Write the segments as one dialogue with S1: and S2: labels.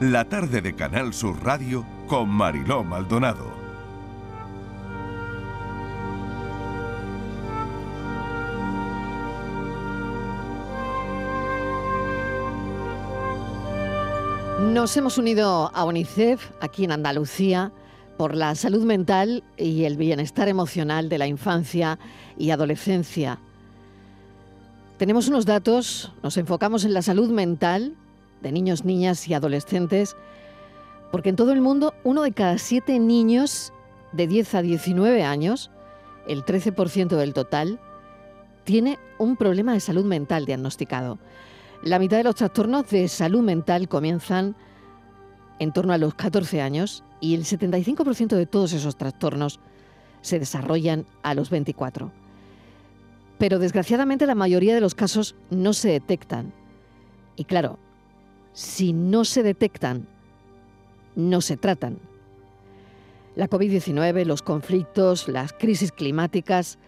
S1: la tarde de Canal Sur Radio con Mariló Maldonado.
S2: Nos hemos unido a UNICEF aquí en Andalucía por la salud mental y el bienestar emocional de la infancia y adolescencia. Tenemos unos datos, nos enfocamos en la salud mental de niños, niñas y adolescentes, porque en todo el mundo uno de cada siete niños de 10 a 19 años, el 13% del total, tiene un problema de salud mental diagnosticado. La mitad de los trastornos de salud mental comienzan en torno a los 14 años y el 75% de todos esos trastornos se desarrollan a los 24. Pero desgraciadamente la mayoría de los casos no se detectan. Y claro, si no se detectan, no se tratan. La COVID-19, los conflictos, las crisis climáticas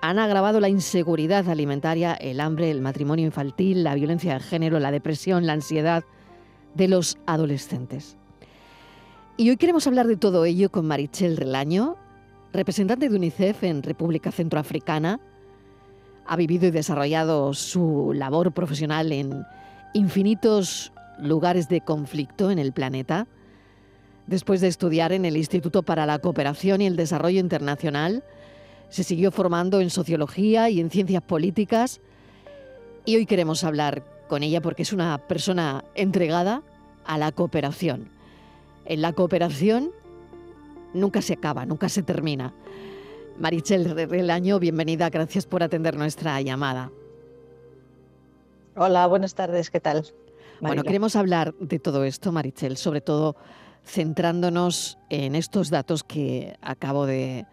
S2: han agravado la inseguridad alimentaria, el hambre, el matrimonio infantil, la violencia de género, la depresión, la ansiedad de los adolescentes. Y hoy queremos hablar de todo ello con Marichel Relaño, representante de UNICEF en República Centroafricana. Ha vivido y desarrollado su labor profesional en infinitos lugares de conflicto en el planeta. Después de estudiar en el Instituto para la Cooperación y el Desarrollo Internacional, se siguió formando en sociología y en ciencias políticas. Y hoy queremos hablar con ella porque es una persona entregada a la cooperación en la cooperación nunca se acaba, nunca se termina. Marichel del Año, bienvenida, gracias por atender nuestra llamada.
S3: Hola, buenas tardes, ¿qué tal?
S2: Bueno, queremos hablar de todo esto, Marichel, sobre todo centrándonos en estos datos que acabo de,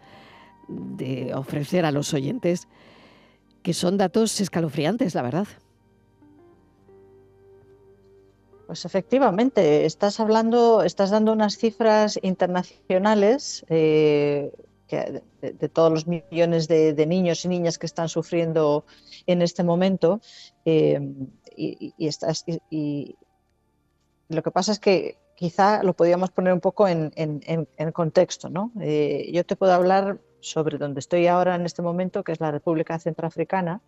S2: de ofrecer a los oyentes, que son datos escalofriantes, la verdad.
S3: Pues efectivamente, estás hablando, estás dando unas cifras internacionales eh, de, todos los millones de, niños y niñas que están sufriendo en este momento. Eh, y, lo que pasa es que quizá lo podríamos poner un poco en, contexto. ¿no? Eh, yo te puedo hablar sobre donde estoy ahora en este momento, que es la República Centroafricana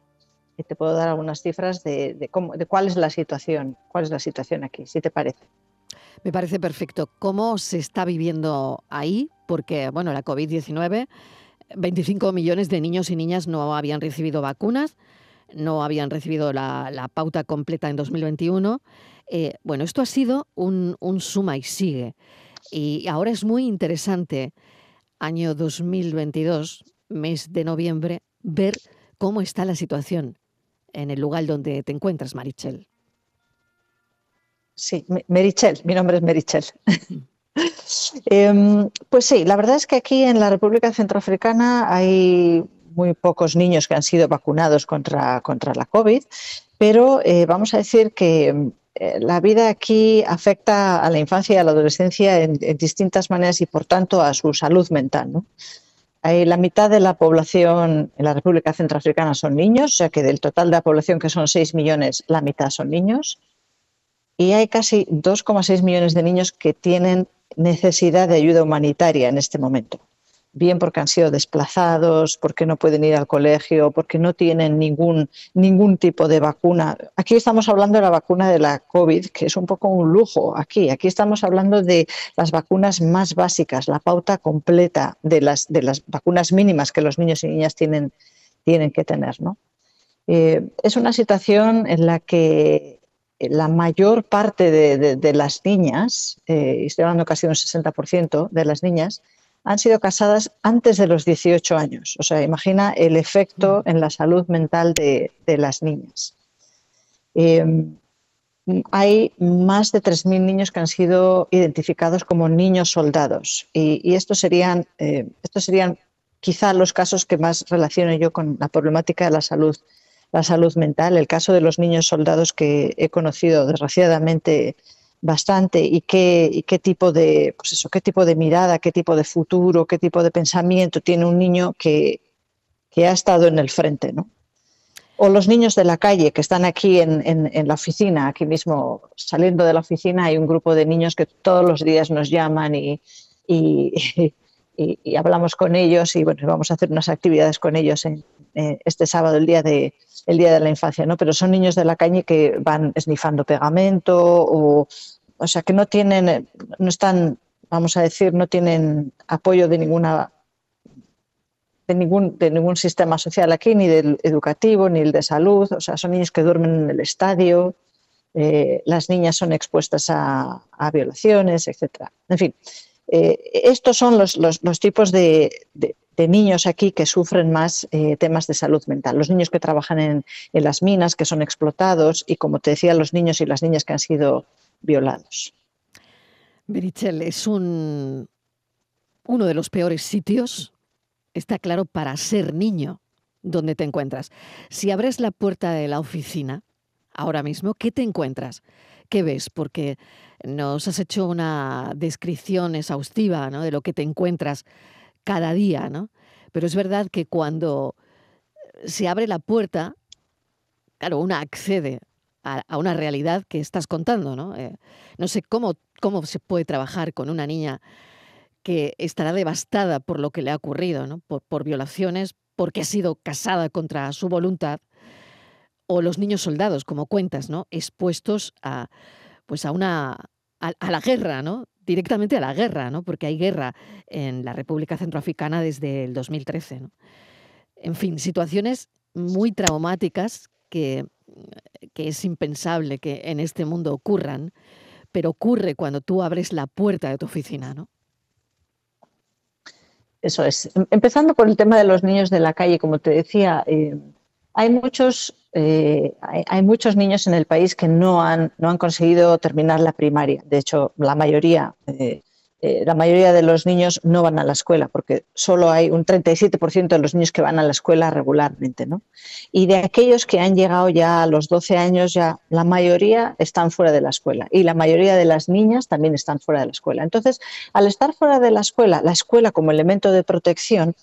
S3: te puedo dar algunas cifras de, cómo, de cuál es la situación, cuál es la situación aquí, si te parece.
S2: Me parece perfecto. ¿Cómo se está viviendo ahí? Porque, bueno, la COVID-19, 25 millones de niños y niñas no habían recibido vacunas, no habían recibido la, pauta completa en 2021. Eh, bueno, esto ha sido un, un suma y sigue. Y ahora es muy interesante, año 2022, mes de noviembre, ver cómo está la situación en el lugar donde te encuentras, Marichel.
S3: Sí, Merichel, mi nombre es Merichel. Em, pues sí, la verdad es que aquí en la República Centroafricana hay muy pocos niños que han sido vacunados contra, contra la COVID, pero eh, vamos a decir que eh, la vida aquí afecta a la infancia y a la adolescencia en, distintas maneras y por tanto a su salud mental. ¿no? la mitad de la población en la República Centroafricana son niños, o sea que del total de la población, que son 6 millones, la mitad son niños. Y hay casi 2,6 millones de niños que tienen necesidad de ayuda humanitaria en este momento bien porque han sido desplazados, porque no pueden ir al colegio, porque no tienen ningún, ningún tipo de vacuna. Aquí estamos hablando de la vacuna de la COVID, que es un poco un lujo aquí. Aquí estamos hablando de las vacunas más básicas, la pauta completa de las, de las vacunas mínimas que los niños y niñas tienen, tienen que tener. ¿no? Eh, es una situación en la que la mayor parte de, las niñas, eh, estoy hablando casi de un 60% de las niñas, han sido casadas antes de los 18 años. O sea, imagina el efecto mm. en la salud mental de, las niñas. Em, hay más de 3.000 niños que han sido identificados como niños soldados y, estos, serían, eh, estos serían quizá los casos que más relaciono yo con la problemática de la salud, la salud mental. El caso de los niños soldados que he conocido desgraciadamente bastante y qué, qué tipo de pues eso, qué tipo de mirada, qué tipo de futuro, qué tipo de pensamiento tiene un niño que, ha estado en el frente, ¿no? o los niños de la calle que están aquí en, la oficina, aquí mismo saliendo de la oficina, hay un grupo de niños que todos los días nos llaman y, y, hablamos con ellos y bueno, vamos a hacer unas actividades con ellos en, este sábado, el día de el día de la infancia, ¿no? Pero son niños de la calle que van esnifando pegamento o, o sea, que no tienen, no están, vamos a decir, no tienen apoyo de ninguna de ningún, de ningún sistema social aquí, ni del educativo, ni el de salud. O sea, son niños que duermen en el estadio, eh, las niñas son expuestas a, violaciones, etc. En fin, eh, estos son los, tipos de, niños aquí que sufren más eh, temas de salud mental. Los niños que trabajan en, las minas, que son explotados, y como te decía, los niños y las niñas que han sido violados.
S2: Berichel, es un, uno de los peores sitios, está claro, para ser niño donde te encuentras. Si abres la puerta de la oficina ahora mismo, ¿qué te encuentras? ¿Qué ves? Porque nos has hecho una descripción exhaustiva de lo que te encuentras cada día, ¿no? Pero es verdad que cuando se abre la puerta, claro, una accede a, una realidad que estás contando, ¿no? Eh, no sé cómo, cómo se puede trabajar con una niña que estará devastada por lo que le ha ocurrido, ¿no? Por, por violaciones, porque ha sido casada contra su voluntad o los niños soldados, como cuentas, ¿no? Expuestos a, pues a una, a, la guerra, ¿no? Directamente a la guerra, ¿no? Porque hay guerra en la República Centroafricana desde el 2013, En fin, situaciones muy traumáticas que, que es impensable que en este mundo ocurran, pero ocurre cuando tú abres la puerta de tu oficina, ¿no?
S3: Eso es. Em, empezando por el tema de los niños de la calle, como te decía, eh, hay muchos, eh, hay, muchos niños en el país que no han, no han conseguido terminar la primaria. De hecho, la mayoría, eh, eh, la mayoría de los niños no van a la escuela, porque solo hay un 37% de los niños que van a la escuela regularmente. ¿no? Y de aquellos que han llegado ya a los 12 años, ya la mayoría están fuera de la escuela. Y la mayoría de las niñas también están fuera de la escuela. Entonces, al estar fuera de la escuela, la escuela como elemento de protección,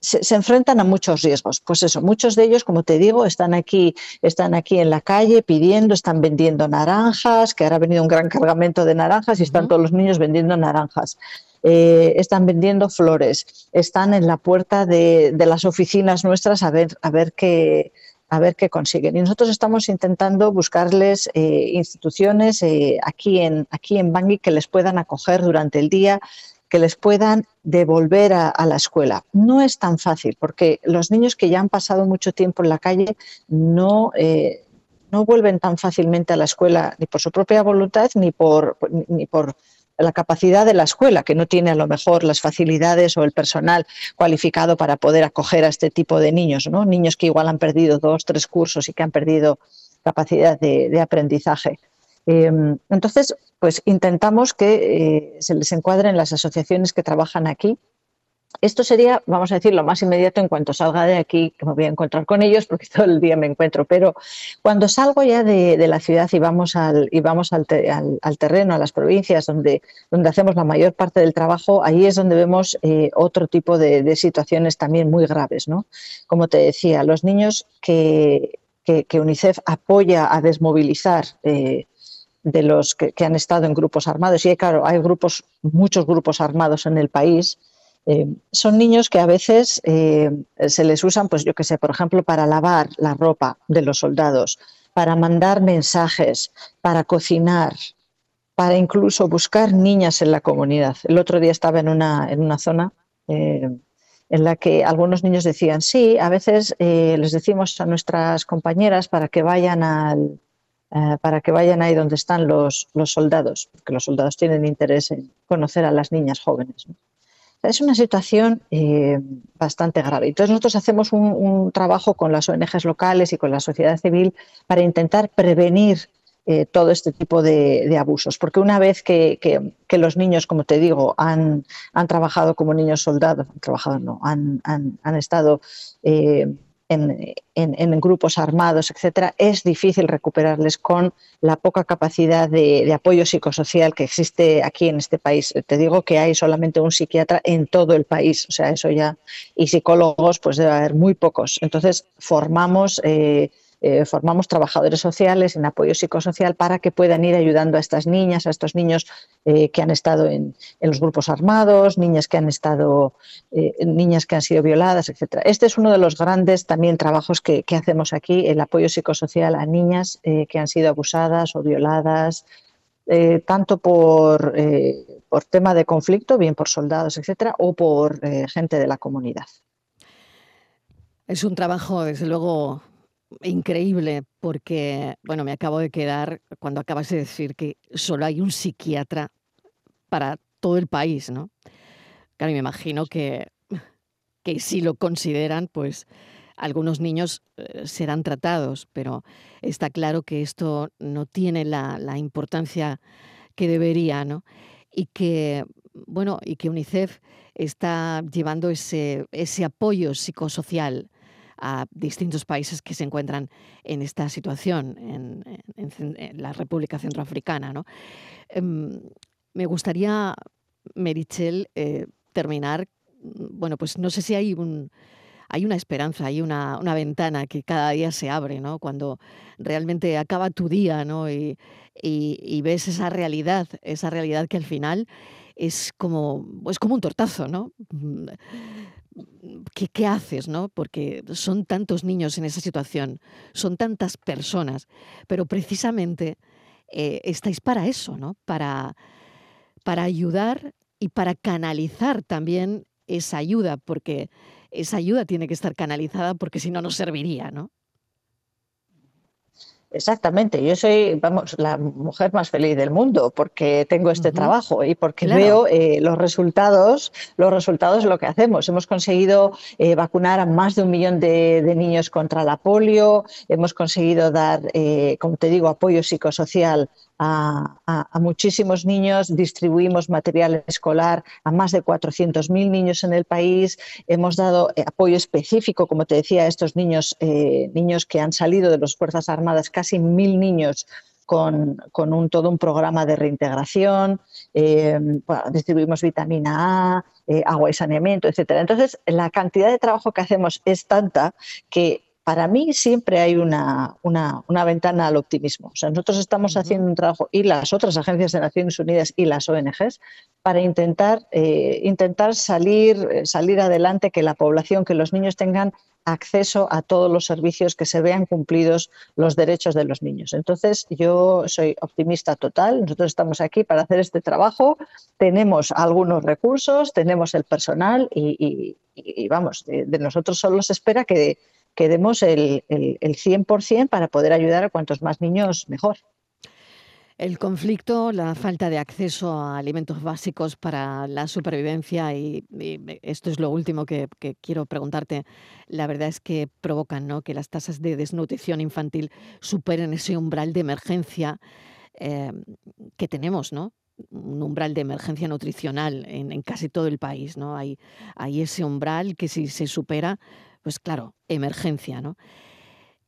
S3: se, enfrentan a muchos riesgos. Pues eso, muchos de ellos, como te digo, están aquí, están aquí en la calle pidiendo, están vendiendo naranjas, que ahora ha venido un gran cargamento de naranjas y están todos los niños vendiendo naranjas. Eh, están vendiendo flores, están en la puerta de, las oficinas nuestras a ver, a ver qué a ver qué consiguen. Y nosotros estamos intentando buscarles eh, instituciones eh, aquí, en, aquí en Bangui que les puedan acoger durante el día, que les puedan devolver a, la escuela. No es tan fácil porque los niños que ya han pasado mucho tiempo en la calle no, eh, no vuelven tan fácilmente a la escuela ni por su propia voluntad ni por, ni por la capacidad de la escuela, que no tiene a lo mejor las facilidades o el personal cualificado para poder acoger a este tipo de niños, ¿no? Niños que igual han perdido dos, tres cursos y que han perdido capacidad de aprendizaje. Em, entonces, pues intentamos que eh, se les encuadren las asociaciones que trabajan aquí. Esto sería, vamos a decir, lo más inmediato en cuanto salga de aquí, que me voy a encontrar con ellos porque todo el día me encuentro, pero cuando salgo ya de, la ciudad y vamos, al, y vamos al, terreno, a las provincias donde, hacemos la mayor parte del trabajo, ahí es donde vemos eh, otro tipo de, situaciones también muy graves. ¿no? Como te decía, los niños que, que, UNICEF apoya a desmovilizar. Eh, de los que, han estado en grupos armados, y claro, hay grupos, muchos grupos armados en el país, eh, son niños que a veces eh, se les usan, pues yo que sé, por ejemplo, para lavar la ropa de los soldados, para mandar mensajes, para cocinar, para incluso buscar niñas en la comunidad. El otro día estaba en una, en una zona eh, en la que algunos niños decían, sí, a veces les decimos a nuestras compañeras para que vayan al, eh, para que vayan ahí donde están los, soldados, porque los soldados tienen interés en conocer a las niñas jóvenes. Es una situación eh, bastante grave. Entonces nosotros hacemos un, trabajo con las ONGs locales y con la sociedad civil para intentar prevenir eh, todo este tipo de, abusos. Porque una vez que, los niños, como te digo, han, trabajado como niños soldados, han trabajado, no, han estado en, grupos armados, etcétera, es difícil recuperarles con la poca capacidad de, apoyo psicosocial que existe aquí en este país. Te digo que hay solamente un psiquiatra en todo el país, o sea, eso ya, y psicólogos, pues debe haber muy pocos. Entonces, formamos. Eh, eh, formamos trabajadores sociales en apoyo psicosocial para que puedan ir ayudando a estas niñas, a estos niños eh, que han estado en, los grupos armados, niñas que han estado, eh, niñas que han sido violadas, etc. Este es uno de los grandes también trabajos que, hacemos aquí, el apoyo psicosocial a niñas que han sido abusadas o violadas, tanto por, por tema de conflicto, bien por soldados, etcétera, o por gente de la comunidad.
S2: Es un trabajo, desde luego, increíble porque, bueno, me acabo de quedar cuando acabas de decir que solo hay un psiquiatra para todo el país, ¿no? Claro, me imagino que, que si lo consideran, pues algunos niños eh, serán tratados, pero está claro que esto no tiene la, la importancia que debería, ¿no? Y que, bueno, y que UNICEF está llevando ese, ese apoyo psicosocial a distintos países que se encuentran en esta situación en, la República Centroafricana. ¿no? Em, me gustaría, Merichel, eh, terminar, bueno, pues no sé si hay un, hay una esperanza, hay una, una, ventana que cada día se abre, ¿no? Cuando realmente acaba tu día, ¿no? Y, y, ves esa realidad, esa realidad que al final es como, es como un tortazo, ¿no? ¿qué, haces? ¿no? Porque son tantos niños en esa situación, son tantas personas, pero precisamente eh, estáis para eso, ¿no? Para, para ayudar y para canalizar también esa ayuda, porque esa ayuda tiene que estar canalizada porque si no, no serviría, ¿no?
S3: Exactamente, yo soy, vamos, la mujer más feliz del mundo porque tengo este trabajo y porque veo eh, los resultados, los resultados de lo que hacemos. Hemos conseguido eh, vacunar a más de un millón de, niños contra la polio, hemos conseguido dar, eh, como te digo, apoyo psicosocial a, muchísimos niños, distribuimos material escolar a más de 400.000 niños en el país, hemos dado eh, apoyo específico, como te decía, a estos niños, eh, niños que han salido de las Fuerzas Armadas, casi mil niños con, un, todo un programa de reintegración, eh, distribuimos vitamina A, agua y saneamiento, etc. Entonces, la cantidad de trabajo que hacemos es tanta que para mí siempre hay una, ventana al optimismo. O sea, nosotros estamos haciendo un trabajo y las otras agencias de Naciones Unidas y las ONGs para intentar, eh, intentar salir, eh, salir adelante, que la población, que los niños tengan acceso a todos los servicios, que se vean cumplidos los derechos de los niños. Entonces, yo soy optimista total. Nosotros estamos aquí para hacer este trabajo. Tenemos algunos recursos, tenemos el personal y, vamos, de, nosotros solo se espera que que demos el, el, el 100% para poder ayudar a cuantos más niños mejor.
S2: El conflicto, la falta de acceso a alimentos básicos para la supervivencia y, esto es lo último que, quiero preguntarte. La verdad es que provocan ¿no? que las tasas de desnutrición infantil superen ese umbral de emergencia eh, que tenemos, ¿no? Un umbral de emergencia nutricional en, casi todo el país, ¿no? Hay, hay ese umbral que si se supera, pues claro, emergencia, ¿no?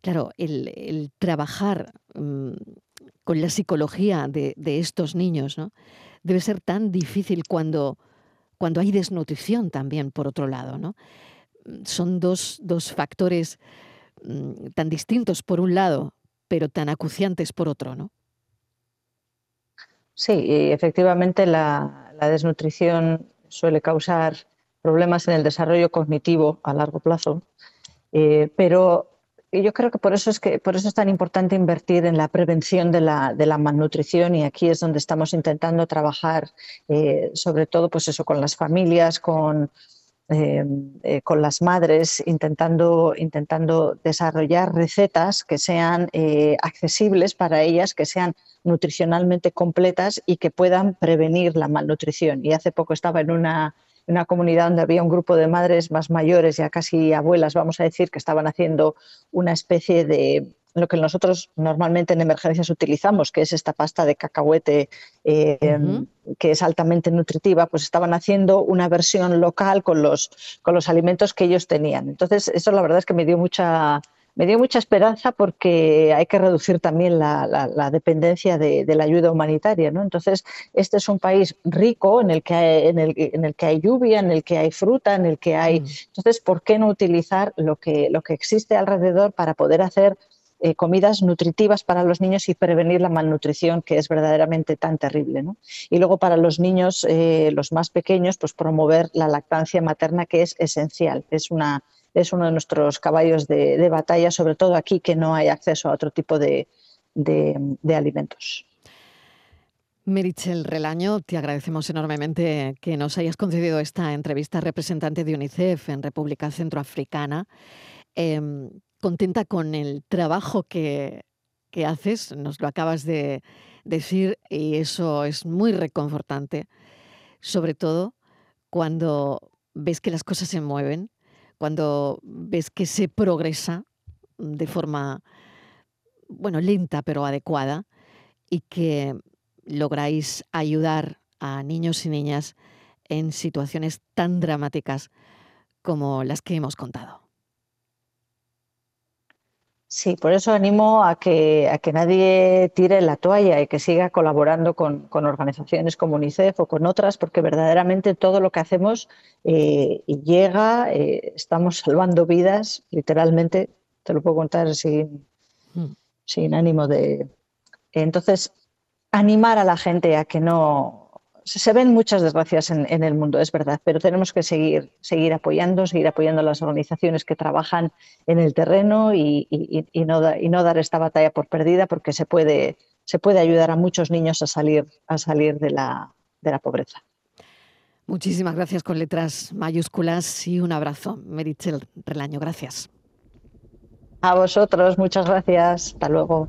S2: Claro, el, trabajar mm, con la psicología de, estos niños, ¿no? Debe ser tan difícil cuando, cuando hay desnutrición también, por otro lado, ¿no? Mm, son dos, factores mm, tan distintos por un lado, pero tan acuciantes por otro, ¿no?
S3: Sí, efectivamente la desnutrición suele causar problemas en el desarrollo cognitivo a largo plazo. Eh, pero yo creo que por eso es que por eso es tan importante invertir en la prevención de la, de la malnutrición y aquí es donde estamos intentando trabajar eh, sobre todo pues eso con las familias con eh, con las madres intentando, intentando desarrollar recetas que sean accesibles para ellas, que sean nutricionalmente completas y que puedan prevenir la malnutrición. Y hace poco estaba en una, una comunidad donde había un grupo de madres más mayores, ya casi abuelas, vamos a decir, que estaban haciendo una especie de lo que nosotros normalmente en emergencias utilizamos, que es esta pasta de cacahuete eh, que es altamente nutritiva, pues estaban haciendo una versión local con los, con los alimentos que ellos tenían. Entonces, eso la verdad es que me dio mucha, me dio mucha esperanza porque hay que reducir también la, dependencia de, la ayuda humanitaria. ¿no? Entonces, este es un país rico en el, que hay, en, el, en el que hay lluvia, en el que hay fruta, en el que hay... Mm. Entonces, ¿por qué no utilizar lo que, lo que existe alrededor para poder hacer eh, comidas nutritivas para los niños y prevenir la malnutrición que es verdaderamente tan terrible. Y luego para los niños, eh, los más pequeños, pues promover la lactancia materna que es esencial. Es, una, es uno de nuestros caballos de, batalla, sobre todo aquí que no hay acceso a otro tipo de, alimentos.
S2: Merichel Relaño, te agradecemos enormemente que nos hayas concedido esta entrevista representante de UNICEF en República Centroafricana. Em, contenta con el trabajo que, haces, nos lo acabas de decir y eso es muy reconfortante, sobre todo cuando ves que las cosas se mueven, cuando ves que se progresa de forma, bueno, lenta pero adecuada y que lográis ayudar a niños y niñas en situaciones tan dramáticas como las que hemos contado.
S3: Sí, por eso animo a que, a que nadie tire la toalla y que siga colaborando con, organizaciones como UNICEF o con otras, porque verdaderamente todo lo que hacemos eh, llega, eh, estamos salvando vidas, literalmente, te lo puedo contar sin, mm. sin ánimo de... Entonces, animar a la gente a que no, se ven muchas desgracias en, el mundo, es verdad, pero tenemos que seguir, seguir apoyando, seguir apoyando a las organizaciones que trabajan en el terreno y, no, dar esta batalla por perdida porque se puede, se puede ayudar a muchos niños a salir, a salir de, la, de la pobreza.
S2: Muchísimas gracias con letras mayúsculas y un abrazo. Merichel Relaño, gracias.
S3: A vosotros, muchas gracias. Hasta luego.